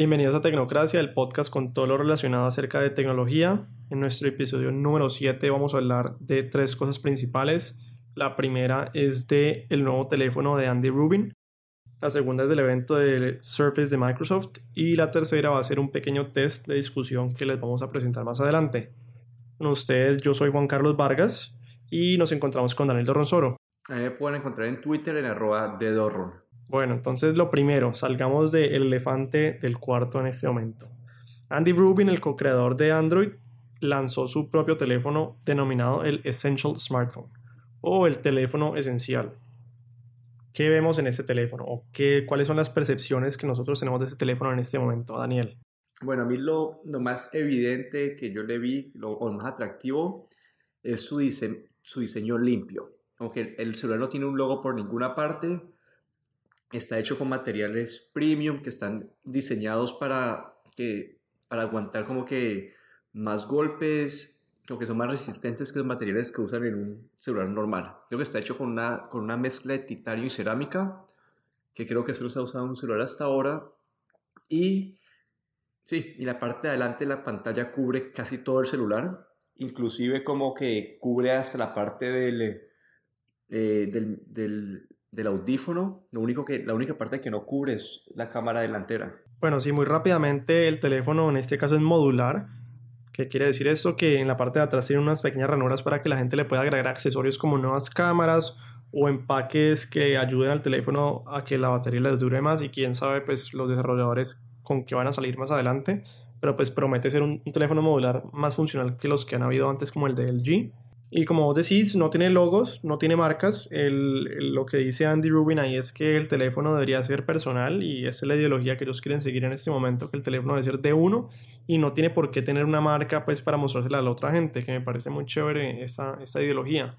Bienvenidos a Tecnocracia, el podcast con todo lo relacionado acerca de tecnología. En nuestro episodio número 7 vamos a hablar de tres cosas principales. La primera es de el nuevo teléfono de Andy Rubin. La segunda es del evento de Surface de Microsoft. Y la tercera va a ser un pequeño test de discusión que les vamos a presentar más adelante. Con ustedes, yo soy Juan Carlos Vargas y nos encontramos con Daniel Dorronsoro. A mí me pueden encontrar en Twitter en arroba. Bueno, entonces lo primero, salgamos del elefante del cuarto en este momento. Andy Rubin, el co-creador de Android, lanzó su propio teléfono denominado el Essential Smartphone o el teléfono esencial. ¿Qué vemos en este teléfono? ¿O qué, cuáles son las percepciones que nosotros tenemos de este teléfono en este momento, Daniel? Bueno, a mí lo, lo más evidente que yo le vi, lo, más atractivo, es su, su diseño limpio. Aunque el celular no tiene un logo por ninguna parte, está hecho con materiales premium que están diseñados para, que, para aguantar como que más golpes, como que son más resistentes que los materiales que usan en un celular normal. Creo que está hecho con una, con una mezcla de titanio y cerámica, que creo que solo se ha usado en un celular hasta ahora. Y sí, y la parte de adelante de la pantalla cubre casi todo el celular, inclusive como que cubre hasta la parte del, eh, del, del del audífono, lo único que, la única parte que no cubre es la cámara delantera. Bueno, sí, muy rápidamente el teléfono en este caso es modular. ¿Qué quiere decir esto? Que en la parte de atrás tiene unas pequeñas ranuras para que la gente le pueda agregar accesorios como nuevas cámaras o empaques que ayuden al teléfono a que la batería les dure más y quién sabe pues los desarrolladores con qué van a salir más adelante. Pero pues promete ser un, un teléfono modular más funcional que los que han habido antes como el de LG. Y como vos decís, no tiene logos, no tiene marcas. lo que dice Andy Rubin ahí es que el teléfono debería ser personal y esa es la ideología que ellos quieren seguir en este momento, que el teléfono debe ser de uno y no tiene por qué tener una marca pues para mostrársela a la otra gente, que me parece muy chévere esta, esta ideología.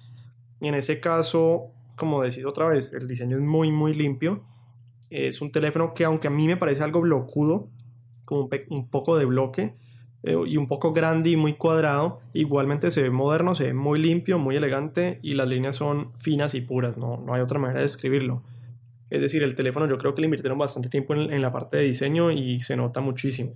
Y en ese caso, como decís otra vez, el diseño es muy muy limpio. Es un teléfono que aunque a mí me parece algo blocudo, como un poco de bloque, eh, y un poco grande y muy cuadrado, igualmente se ve moderno, se ve muy limpio, muy elegante y las líneas son finas y puras, no, no hay otra manera de describirlo. Es decir, el teléfono yo creo que le invirtieron bastante tiempo en, en la parte de diseño y se nota muchísimo.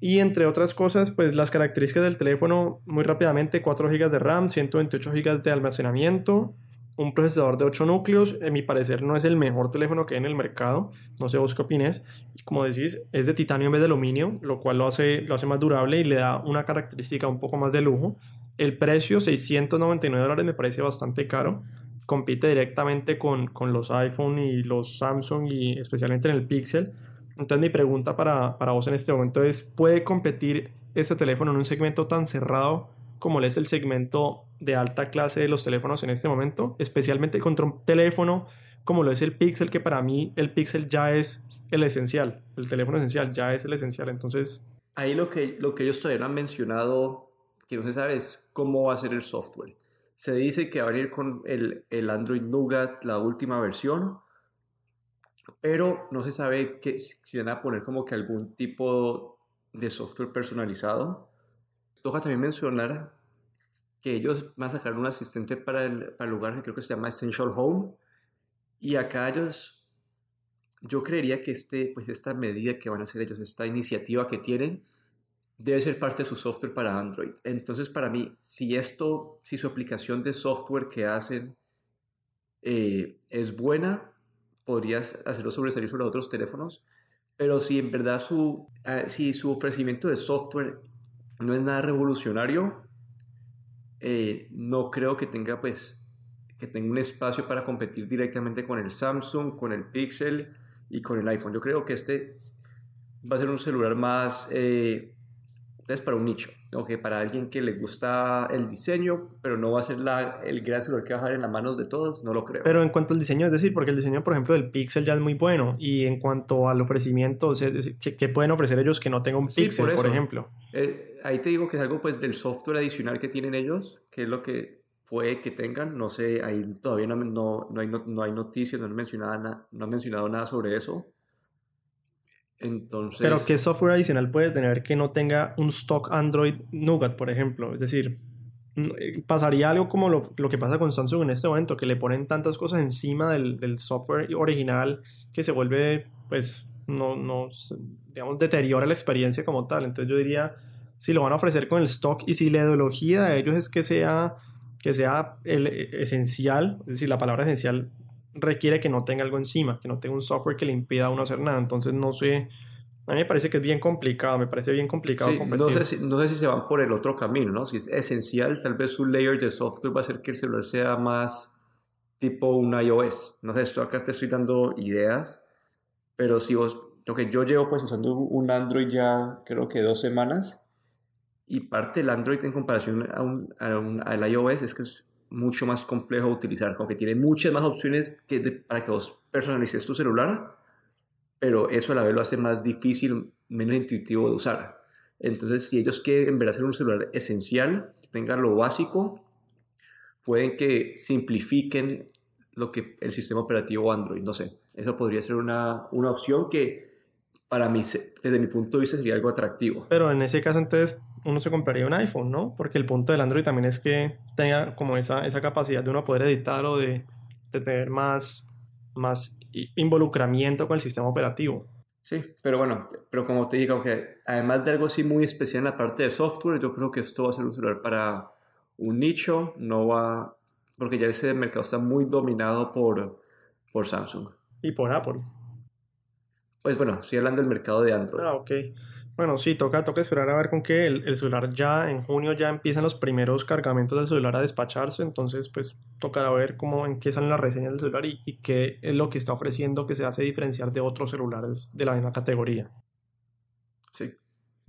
Y entre otras cosas, pues las características del teléfono, muy rápidamente, 4 GB de RAM, 128 GB de almacenamiento, un procesador de 8 núcleos, en mi parecer no es el mejor teléfono que hay en el mercado, no sé vos qué opines, y como decís, es de titanio en vez de aluminio, lo cual lo hace, lo hace más durable y le da una característica un poco más de lujo. El precio, 699 dólares, me parece bastante caro, compite directamente con, con los iPhone y los Samsung y especialmente en el Pixel. Entonces mi pregunta para, para vos en este momento es, ¿puede competir este teléfono en un segmento tan cerrado como es el segmento de alta clase de los teléfonos en este momento, especialmente contra un teléfono como lo es el Pixel, que para mí el Pixel ya es el esencial, el teléfono esencial ya es el esencial, entonces... Ahí lo que, lo que ellos todavía no han mencionado, que no se sabe, es cómo va a ser el software. Se dice que va a venir con el, el Android Nougat, la última versión, pero no se sabe que, si van a poner como que algún tipo de software personalizado. Toca también mencionar que ellos van a sacar un asistente para el, para el lugar que creo que se llama Essential Home. Y acá ellos, yo creería que este, pues esta medida que van a hacer ellos, esta iniciativa que tienen, debe ser parte de su software para Android. Entonces, para mí, si esto, si su aplicación de software que hacen eh, es buena, podrías hacerlo sobresalir sobre otros teléfonos. Pero si en verdad su, ah, si su ofrecimiento de software no es nada revolucionario, eh, no creo que tenga pues que tenga un espacio para competir directamente con el Samsung, con el Pixel y con el iPhone. Yo creo que este va a ser un celular más eh, es para un nicho, o que para alguien que le gusta el diseño, pero no va a ser la, el gran celular que va a dejar en las manos de todos, no lo creo. Pero en cuanto al diseño, es decir, porque el diseño, por ejemplo, del Pixel ya es muy bueno, y en cuanto al ofrecimiento, o sea, ¿qué, pueden ofrecer ellos que no tengan un Pixel, por, ejemplo? Eh, ahí te digo que es algo pues del software adicional que tienen ellos, que es lo que puede que tengan, no sé, ahí todavía no, no, no hay, no, hay noticias, no han, mencionado no han mencionado nada sobre eso, entonces... Pero ¿qué software adicional puede tener que no tenga un stock Android Nougat, por ejemplo? Es decir, eh, pasaría algo como lo, lo, que pasa con Samsung en este momento, que le ponen tantas cosas encima del, del, software original que se vuelve, pues, no, no, digamos, deteriora la experiencia como tal. Entonces yo diría, si lo van a ofrecer con el stock y si la ideología de ellos es que sea, que sea el esencial, es decir, la palabra esencial requiere que no tenga algo encima, que no tenga un software que le impida a uno hacer nada. Entonces no sé, a mí me parece que es bien complicado, me parece bien complicado no, sé si, no sé si se van por el otro camino, ¿no? Si es esencial, tal vez un layer de software va a hacer que el celular sea más tipo un iOS. No sé, esto acá te estoy dando ideas, pero si vos, lo que yo llevo pues usando un Android ya creo que dos semanas, y parte del Android en comparación a un, al iOS es que es mucho más complejo de utilizar, como que tiene muchas más opciones que para que vos personalices tu celular pero eso a la vez lo hace más difícil, menos intuitivo de usar. Entonces, si ellos quieren en verdad hacer un celular esencial, que tenga lo básico, pueden que simplifiquen lo que el sistema operativo Android, no sé. Eso podría ser una, una opción que para mí, desde mi punto de vista, sería algo atractivo. Pero en ese caso, entonces, uno se compraría un iPhone, ¿no? Porque el punto del Android también es que tenga como esa, esa capacidad de uno poder editar o de, de tener más, más involucramiento con el sistema operativo. Sí, pero bueno, pero como te digo, que además de algo así muy especial en la parte de software, yo creo que esto va a ser un celular para un nicho, no va, porque ya ese mercado está muy dominado por, por Samsung. Y por Apple. Pues bueno, estoy hablando del mercado de Android. Ah, ok. Bueno, sí, toca, toca esperar a ver con qué el, celular ya en junio ya empiezan los primeros cargamentos del celular a despacharse, entonces pues tocará ver cómo en qué salen las reseñas del celular y, y qué es lo que está ofreciendo que se hace diferenciar de otros celulares de la misma categoría. Sí.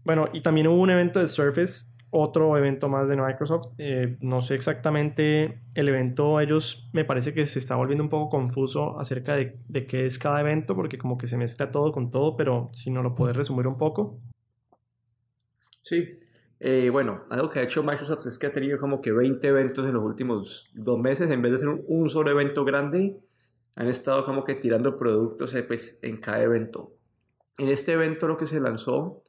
Bueno, y también hubo un evento de Surface, otro evento más de Microsoft. Eh, no sé exactamente el evento, ellos me parece que se está volviendo un poco confuso acerca de, de qué es cada evento, porque como que se mezcla todo con todo, pero si no lo puedes resumir un poco. Sí, eh, bueno, algo que ha hecho Microsoft es que ha tenido como que 20 eventos en los últimos dos meses, en vez de ser un, solo evento grande, han estado como que tirando productos eh, pues, en cada evento. En este evento lo que se lanzó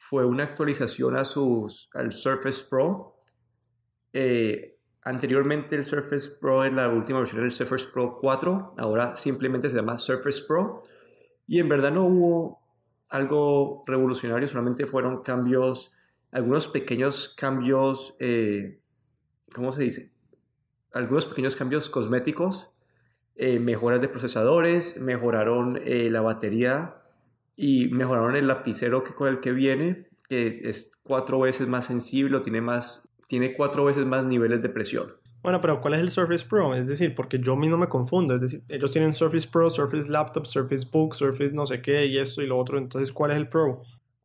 fue una actualización a sus, al Surface Pro. Eh, anteriormente el Surface Pro en la última versión del Surface Pro 4, ahora simplemente se llama Surface Pro. Y en verdad no hubo algo revolucionario, solamente fueron cambios, algunos pequeños cambios, eh, ¿cómo se dice? Algunos pequeños cambios cosméticos, eh, mejoras de procesadores, mejoraron eh, la batería y mejoraron el lapicero que con el que viene, que es cuatro veces más sensible, tiene, más, tiene cuatro veces más niveles de presión. Bueno, pero ¿cuál es el Surface Pro? Es decir, porque yo mismo me confundo. Es decir, ellos tienen Surface Pro, Surface Laptop, Surface Book, Surface no sé qué y esto y lo otro. Entonces, ¿cuál es el Pro?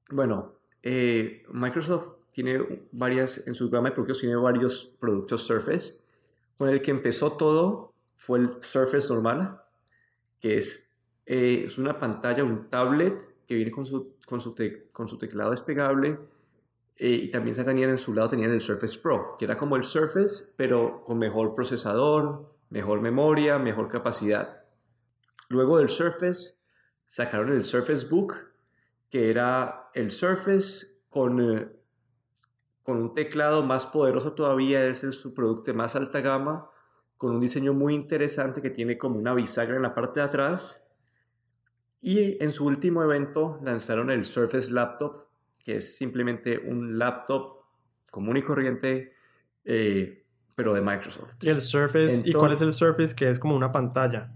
Bueno, eh, Microsoft tiene varias, en su gama de productos tiene varios productos Surface. Con el que empezó todo fue el Surface normal, que es, eh, es una pantalla, un tablet que viene con su, con su, con su teclado despegable eh, y también tenían en su lado tenían el Surface Pro, que era como el Surface, pero con mejor procesador, mejor memoria, mejor capacidad. Luego del Surface sacaron el Surface Book, que era el Surface con, eh, con un teclado más poderoso todavía, es su producto de más alta gama, con un diseño muy interesante que tiene como una bisagra en la parte de atrás. Y en su último evento lanzaron el Surface Laptop, que es simplemente un laptop común y corriente, eh, pero de Microsoft. ¿Y el Surface? ¿Y cuál es el Surface? Que es como una pantalla,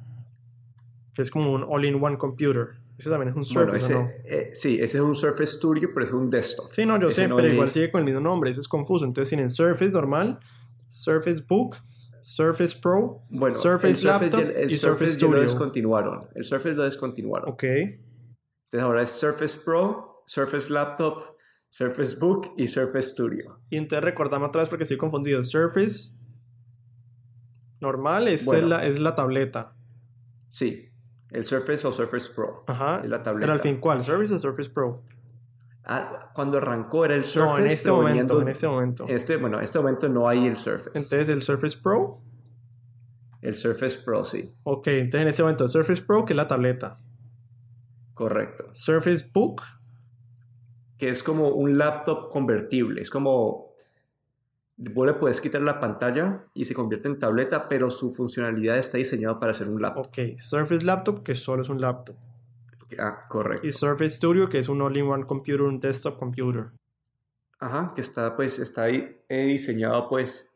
que es como un all-in-one computer. Ese también es un Surface, no? Eh, sí, ese es un Surface Studio, pero es un desktop. Sí, no, yo sé, pero igual sigue con el mismo nombre, eso es confuso. Entonces tienen Surface normal, Surface Book, Surface Pro, bueno, Surface, Laptop el, y Surface, Studio. lo descontinuaron. El Surface lo descontinuaron. Ok. Entonces ahora es Surface Pro, Surface Laptop, Surface Book y Surface Studio. Y entonces recordame otra vez porque estoy confundido. Surface normal es, la, es la tableta. Sí, el Surface o Surface Pro. Ajá. Es la tableta. Pero al fin, ¿cuál? ¿Surface o Surface Pro? Ah, cuando arrancó era el Surface. No, en este momento, en este momento. Este, bueno, en este momento no hay el Surface. Entonces, ¿el Surface Pro? El Surface Pro, sí. Ok, entonces en este momento el Surface Pro, que es la tableta. Correcto. Surface Book que es como un laptop convertible. Es como, vos le puedes quitar la pantalla y se convierte en tableta, pero su funcionalidad está diseñada para ser un laptop. Ok, Surface Laptop, que solo es un laptop. Ah, correcto. Y Surface Studio, que es un all-in-one computer, un desktop computer. Ajá, que está pues está ahí eh, diseñado pues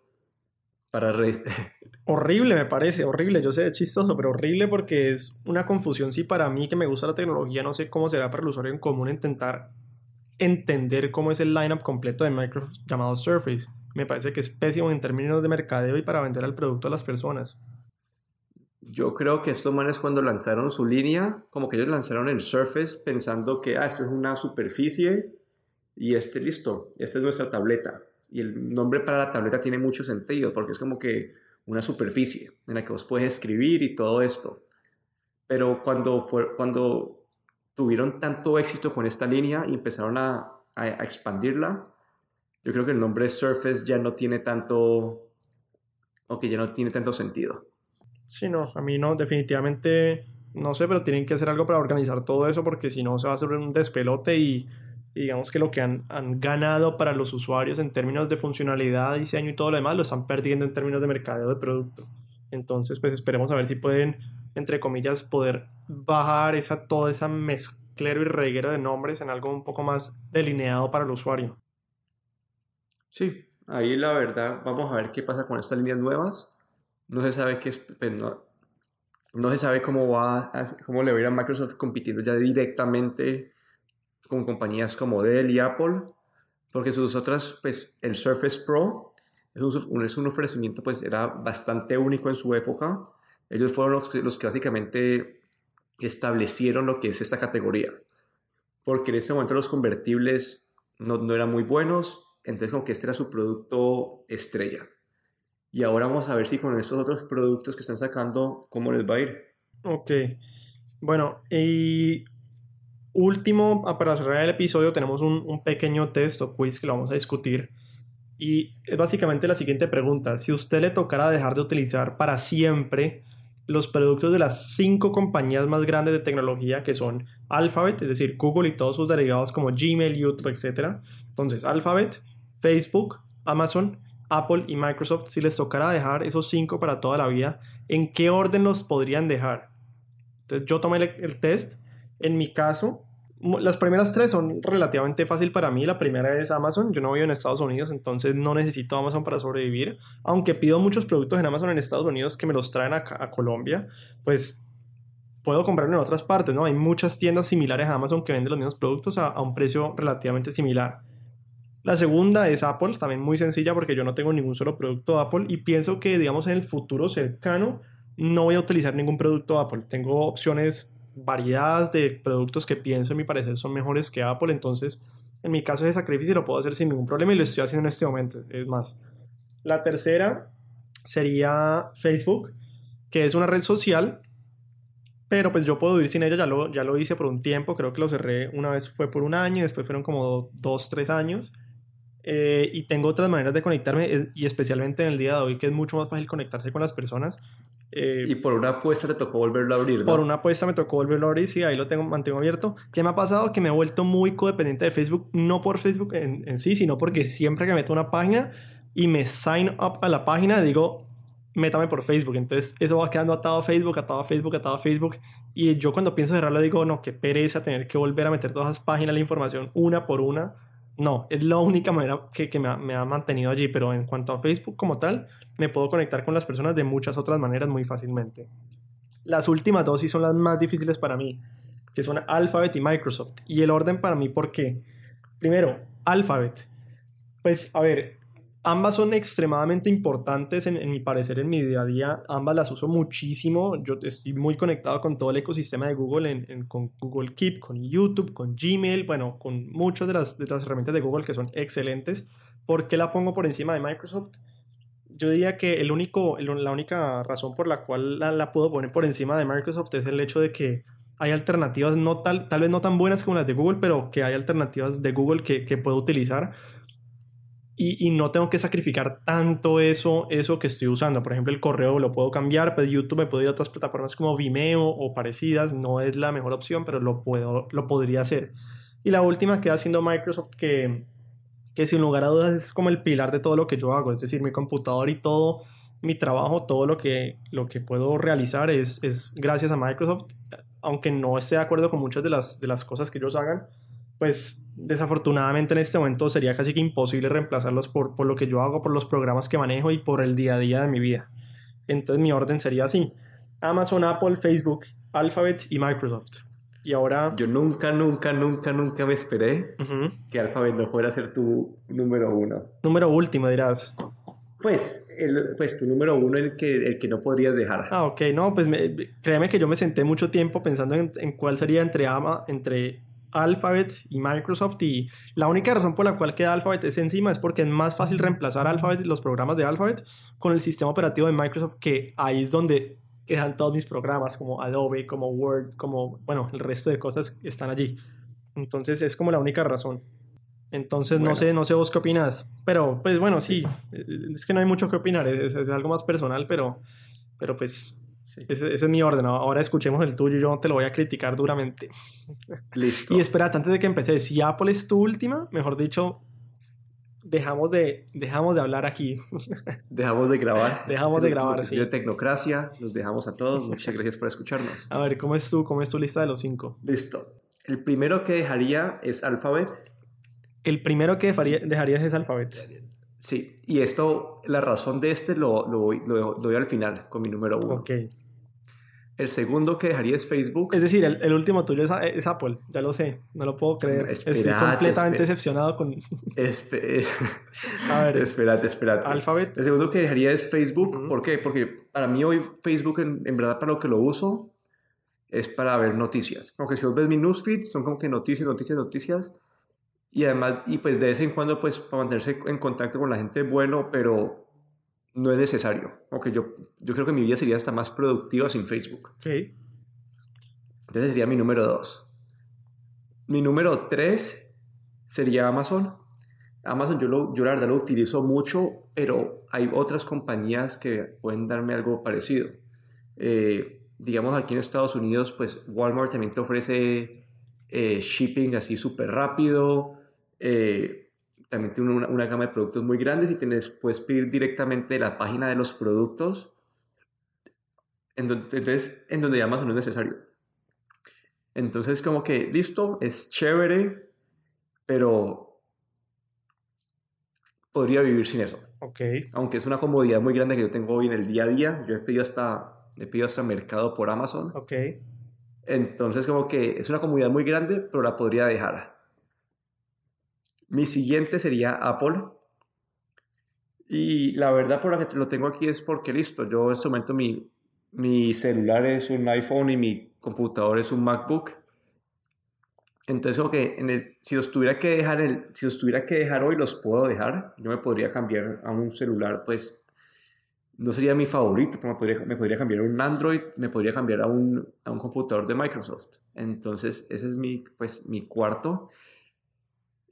para re- Horrible, me parece, horrible. Yo sé, es chistoso, pero horrible porque es una confusión. Si para mí, que me gusta la tecnología, no sé cómo será para el usuario en común intentar entender cómo es el lineup completo de Microsoft llamado Surface. Me parece que es pésimo en términos de mercadeo y para vender el producto a las personas. Yo creo que estos manes cuando lanzaron su línea, como que ellos lanzaron el Surface pensando que, ah, esto es una superficie y este listo, esta es nuestra tableta. Y el nombre para la tableta tiene mucho sentido porque es como que una superficie en la que vos puedes escribir y todo esto. Pero cuando, cuando tuvieron tanto éxito con esta línea y empezaron a, a expandirla, yo creo que el nombre Surface ya no tiene tanto, o que ya no tiene tanto sentido. Sí, no, a mí no, definitivamente no sé, pero tienen que hacer algo para organizar todo eso porque si no se va a hacer un despelote y, digamos que lo que han, han, ganado para los usuarios en términos de funcionalidad, diseño y todo lo demás lo están perdiendo en términos de mercadeo de producto. Entonces, pues esperemos a ver si pueden, entre comillas, poder bajar esa, toda esa mezclero y reguero de nombres en algo un poco más delineado para el usuario. Sí, ahí la verdad, vamos a ver qué pasa con estas líneas nuevas. No se sabe qué es, pues no, se sabe cómo va, a, cómo le va a ir a Microsoft compitiendo ya directamente con compañías como Dell y Apple, porque sus otras, pues el Surface Pro es un, es un ofrecimiento, pues era bastante único en su época. Ellos fueron los, los que básicamente establecieron lo que es esta categoría, porque en ese momento los convertibles no, no eran muy buenos, entonces como que este era su producto estrella. Y ahora vamos a ver si con estos otros productos que están sacando, cómo les va a ir. Ok. Bueno, y último, para cerrar el episodio, tenemos un, un, pequeño test o quiz que lo vamos a discutir. Y es básicamente la siguiente pregunta. Si usted le tocara dejar de utilizar para siempre los productos de las cinco compañías más grandes de tecnología que son Alphabet, es decir, Google y todos sus derivados como Gmail, YouTube, etc. Entonces, Alphabet, Facebook, Amazon, Apple y Microsoft, si les tocara dejar esos cinco para toda la vida, ¿en qué orden los podrían dejar? Entonces yo tomé el test. En mi caso, las primeras tres son relativamente fácil para mí. La primera es Amazon. Yo no vivo en Estados Unidos, entonces no necesito Amazon para sobrevivir. Aunque pido muchos productos en Amazon en Estados Unidos que me los traen a, Colombia, pues puedo comprarlo en otras partes, ¿no? Hay muchas tiendas similares a Amazon que venden los mismos productos a un precio relativamente similar. La segunda es Apple, también muy sencilla porque yo no tengo ningún solo producto Apple y pienso que, digamos, en el futuro cercano no voy a utilizar ningún producto Apple. Tengo opciones variadas de productos que pienso, en mi parecer, son mejores que Apple. Entonces, en mi caso, ese sacrificio lo puedo hacer sin ningún problema y lo estoy haciendo en este momento. Es más, la tercera sería Facebook, que es una red social, pero pues yo puedo vivir sin ella. Ya lo, ya lo hice por un tiempo, creo que lo cerré una vez, fue por un año, y después fueron como dos, tres años. Eh, y tengo otras maneras de conectarme y especialmente en el día de hoy que es mucho más fácil conectarse con las personas. Eh, y por una apuesta te tocó volverlo a abrir, ¿no? Por una apuesta me tocó volverlo a abrir, sí, ahí lo tengo, mantengo abierto. ¿Qué me ha pasado? Que me he vuelto muy codependiente de Facebook, no por Facebook en, en sí, sino porque siempre que meto una página y me sign up a la página, digo, métame por Facebook. Entonces eso va quedando atado a Facebook, atado a Facebook, atado a Facebook. Y yo cuando pienso cerrarlo digo, no, qué pereza tener que volver a meter todas esas páginas, la información una por una no, es la única manera que, me, ha, me, ha, mantenido allí, pero en cuanto a Facebook como tal, me puedo conectar con las personas de muchas otras maneras muy fácilmente. Las últimas dos sí son las más difíciles para mí, que son Alphabet y Microsoft. Y el orden para mí, ¿por qué? Primero, Alphabet. Pues, a ver, ambas son extremadamente importantes en, en, mi parecer en mi día a día. Ambas las uso muchísimo. Yo estoy muy conectado con todo el ecosistema de Google, en, en, con Google Keep, con YouTube, con Gmail, bueno, con muchas de las, de las herramientas de Google que son excelentes. ¿Por qué la pongo por encima de Microsoft? Yo diría que el único, el, la única razón por la cual la, la puedo poner por encima de Microsoft es el hecho de que hay alternativas, no tal, tal vez no tan buenas como las de Google, pero que hay alternativas de Google que, que puedo utilizar y, y, no tengo que sacrificar tanto eso, eso que estoy usando. Por ejemplo, el correo lo puedo cambiar, pero YouTube me puedo ir a otras plataformas como Vimeo o parecidas. No es la mejor opción, pero lo, puedo, lo podría hacer. Y la última queda siendo Microsoft, que, que sin lugar a dudas es como el pilar de todo lo que yo hago. Es decir, mi computador y todo mi trabajo, todo lo que, lo que puedo realizar es, es gracias a Microsoft. aunque no esté de acuerdo con muchas de las, de las cosas que ellos hagan, pues desafortunadamente en este momento sería casi que imposible reemplazarlos por, por lo que yo hago, por los programas que manejo y por el día a día de mi vida. Entonces mi orden sería así. Amazon, Apple, Facebook, Alphabet y Microsoft. Y ahora... Yo nunca, nunca, nunca, nunca me esperé que Alphabet no fuera a ser tu número uno. Número último dirás. Pues, el, pues tu número uno, el que, el que no podrías dejar. Ah, ok, no, pues me- créeme que yo me senté mucho tiempo pensando en, en cuál sería entre, Ama, entre Alphabet y Microsoft y la única razón por la cual queda Alphabet es encima es porque es más fácil reemplazar Alphabet y los programas de Alphabet con el sistema operativo de Microsoft que ahí es donde quedan todos mis programas como Adobe, como Word, como, bueno, el resto de cosas están allí. Entonces es como la única razón. Entonces no sé, no sé vos qué opinas, pero pues bueno, sí, es que no hay mucho que opinar, es, es algo más personal, pero, pero pues Sí. ese, ese es mi orden. Ahora escuchemos el tuyo. Yo te lo voy a criticar duramente. Listo. Y espérate, antes de que empecé, si Apple es tu última, mejor dicho, dejamos de, dejamos de hablar aquí. Dejamos de grabar. Dejamos de grabar, sí. de Tecnocracia, los dejamos a todos. Muchas gracias por escucharnos. A ver, ¿cómo es tu, cómo es tu lista de los cinco? Listo. El primero que dejaría es Alphabet. El primero que dejaría- dejarías es Alphabet. Sí, y esto, la razón de este lo, lo, lo- lo doy al final con mi número uno. Ok. El segundo que dejaría es Facebook. Es decir, el, el último tuyo es, es Apple. Ya lo sé. No lo puedo creer. Estoy Espérate, completamente decepcionado con Espe- A ver. espérate, espérate. Alphabet. El segundo que dejaría es Facebook. Ujú. ¿Por qué? Porque para mí hoy Facebook, en, en verdad, para lo que lo uso, es para ver noticias. Aunque si vos ves mi newsfeed, son como que noticias, noticias, noticias. Y además, y pues de vez en cuando, pues para mantenerse en contacto con la gente, bueno, pero no es necesario. Aunque yo, yo creo que mi vida sería hasta más productiva sin Facebook. Ok. Entonces sería mi número dos. Mi número tres sería Amazon. Amazon yo, lo, yo la verdad lo utilizo mucho, pero hay otras compañías que pueden darme algo parecido. Eh, digamos aquí en Estados Unidos, pues Walmart también te ofrece eh, shipping así súper rápido. Eh, también tiene una, una gama de productos muy grandes y tienes, puedes pedir directamente de la página de los productos. En donde, entonces, en donde Amazon no es necesario. Entonces, como que, listo, es chévere, pero podría vivir sin eso. Ok. Aunque es una comodidad muy grande que yo tengo hoy en el día a día. Yo he pedido hasta, he pedido hasta mercado por Amazon. Ok. Entonces, como que es una comodidad muy grande, pero la podría dejar. Mi siguiente sería Apple. Y la verdad por la que lo tengo aquí es porque, listo, yo en este momento mi, mi celular es un iPhone y mi computador es un MacBook. Entonces, si los tuviera que dejar, el, si los tuviera que dejar hoy, los puedo dejar. Yo me podría cambiar a un celular, pues no sería mi favorito, pero me podría, me podría cambiar a un Android, me podría cambiar a un, a un computador de Microsoft. Entonces, ese es mi, pues, mi cuarto.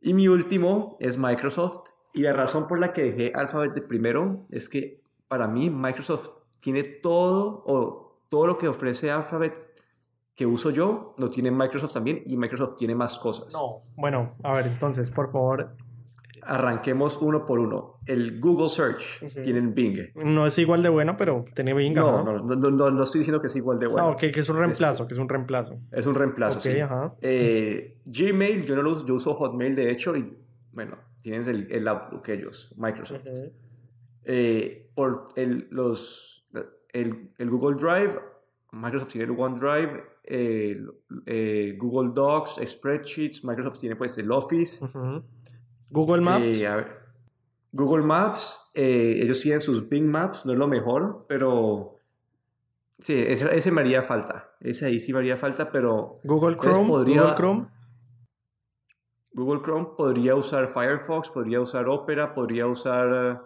Y mi último es Microsoft. Y la razón por la que dejé Alphabet de primero es que para mí Microsoft tiene todo o todo lo que ofrece Alphabet que uso yo, lo tiene Microsoft también y Microsoft tiene más cosas. No. Bueno, a ver, entonces, por favor, Arranquemos uno por uno. El Google Search Ujú. tiene en Bing. no es igual de bueno, pero tiene Bing. No, no, no, no, no estoy diciendo que es igual de bueno. Ah, ok, que es un reemplazo, que es un reemplazo. Es un reemplazo, sí. ajá. Eh, Gmail, yo no lo uso, yo uso Hotmail de hecho y bueno, tienes el, el Outlook ellos, Microsoft. Eh, por el, los, el, el Google Drive, Microsoft tiene el OneDrive, eh, Google Docs, Spreadsheets, Microsoft tiene pues el Office. Ujú. Google Maps. Eh, a ver, Google Maps, eh, ellos tienen sus Bing Maps, no es lo mejor, pero sí, ese, ese me haría falta. Ese ahí sí me haría falta, pero Google Chrome. podría- Google Chrome. Google Chrome podría usar Firefox, podría usar Opera, podría usar eh,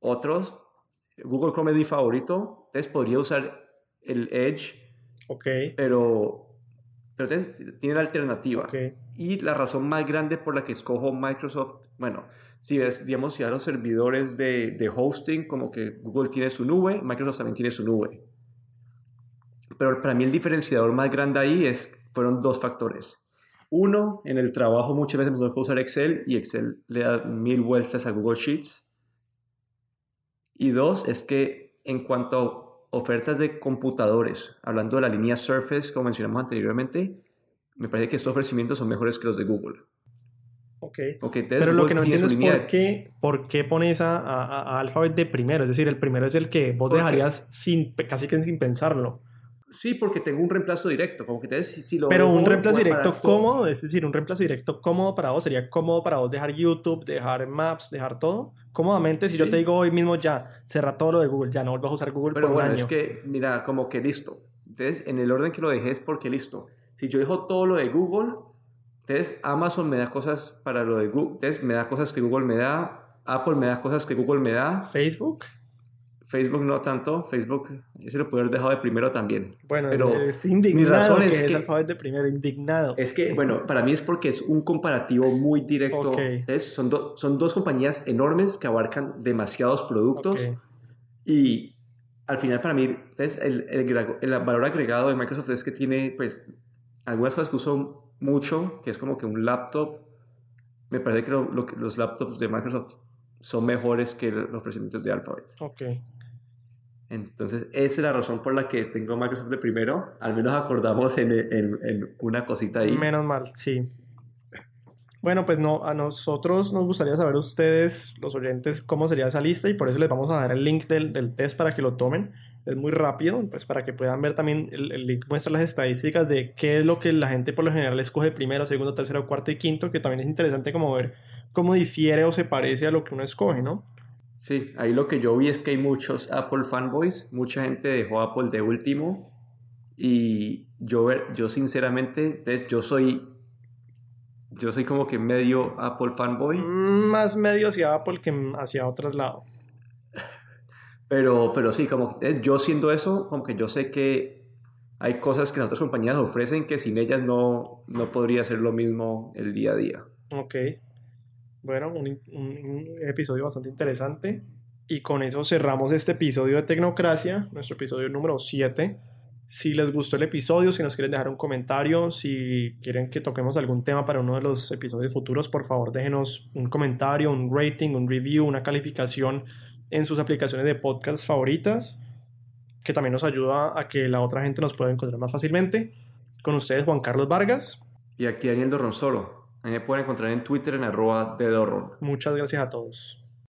otros. Google Chrome es mi favorito, entonces podría usar el Edge, Ok. pero entonces tiene la alternativa. Ok. Y la razón más grande por la que escojo Microsoft, bueno, si ves, digamos, si los servidores de, de hosting, como que Google tiene su nube, Microsoft también tiene su nube. Pero para mí el diferenciador más grande ahí es, fueron dos factores. Uno, en el trabajo muchas veces me que usar Excel y Excel le da mil vueltas a Google Sheets. Y dos, es que en cuanto ofertas de computadores, hablando de la línea Surface, como mencionamos anteriormente, me parece que estos ofrecimientos son mejores que los de Google. Ok. Okay, Pero lo Google que no entiendo es por qué, por qué pones a, a- a Alphabet de primero. Es decir, el primero es el que vos dejarías sin, casi que sin pensarlo. Sí, porque tengo un reemplazo directo, como que entonces si, si lo Pero un reemplazo directo cómodo, es decir, un reemplazo directo cómodo para vos sería cómodo para vos dejar YouTube, dejar Maps, dejar todo. Cómodamente, si yo Sí. te digo hoy mismo ya, cerra todo lo de Google, ya no vuelvas a usar Google Pero por un bueno, año. es que, mira, como que listo. Entonces, en el orden que lo dejé es porque listo. Si yo dejo todo lo de Google, entonces Amazon me da cosas para lo de Google, entonces me da cosas que Google me da, Apple me da cosas que Google me da, Facebook, Facebook no tanto, Facebook ese lo puedo haber dejado de primero también. bueno, Pero estoy indignado razón que es es que- Alphabet de primero, indignado. Es que, bueno, para mí es porque es un comparativo muy directo. Ok. Entonces, son, do- son dos compañías enormes que abarcan demasiados productos. Y al final para mí, el, el, valor agregado de Microsoft es que tiene, pues, algunas cosas que uso mucho, que es como que un laptop. Me parece que, lo- lo que los laptops de Microsoft son mejores que los ofrecimientos de Alphabet. Ok. Entonces, esa es la razón por la que tengo Microsoft de primero. Al menos acordamos en, una cosita ahí. Menos mal, sí. Bueno, pues no, a nosotros nos gustaría saber ustedes, los oyentes, cómo sería esa lista y por eso les vamos a dar el link del, del test para que lo tomen. Es muy rápido, pues para que puedan ver también, el, el link muestra las estadísticas de qué es lo que la gente por lo general escoge primero, segundo, tercero, cuarto y quinto, que también es interesante como ver cómo difiere o se parece a lo que uno escoge, ¿no? Sí, ahí lo que yo vi es que hay muchos Apple fanboys, mucha gente dejó Apple de último y yo, yo sinceramente, yo soy, yo soy como que medio Apple fanboy, Más medio hacia Apple que hacia otros lados. pero, pero sí, como eh, yo siendo eso, como que yo sé que hay cosas que las otras compañías ofrecen que sin ellas no, no podría ser lo mismo el día a día. Ok. Bueno, un, episodio bastante interesante. Y con eso cerramos este episodio de Tecnocracia, nuestro episodio número 7. Si les gustó el episodio, si nos quieren dejar un comentario, si quieren que toquemos algún tema para uno de los episodios futuros, por favor déjenos un comentario, un rating, un review, una calificación en sus aplicaciones de podcast favoritas, que también nos ayuda a que la otra gente nos pueda encontrar más fácilmente. Con ustedes, Juan Carlos Vargas. Y aquí Daniel Dorronsolo, a mí me pueden encontrar en Twitter en arroba de. Muchas gracias a todos.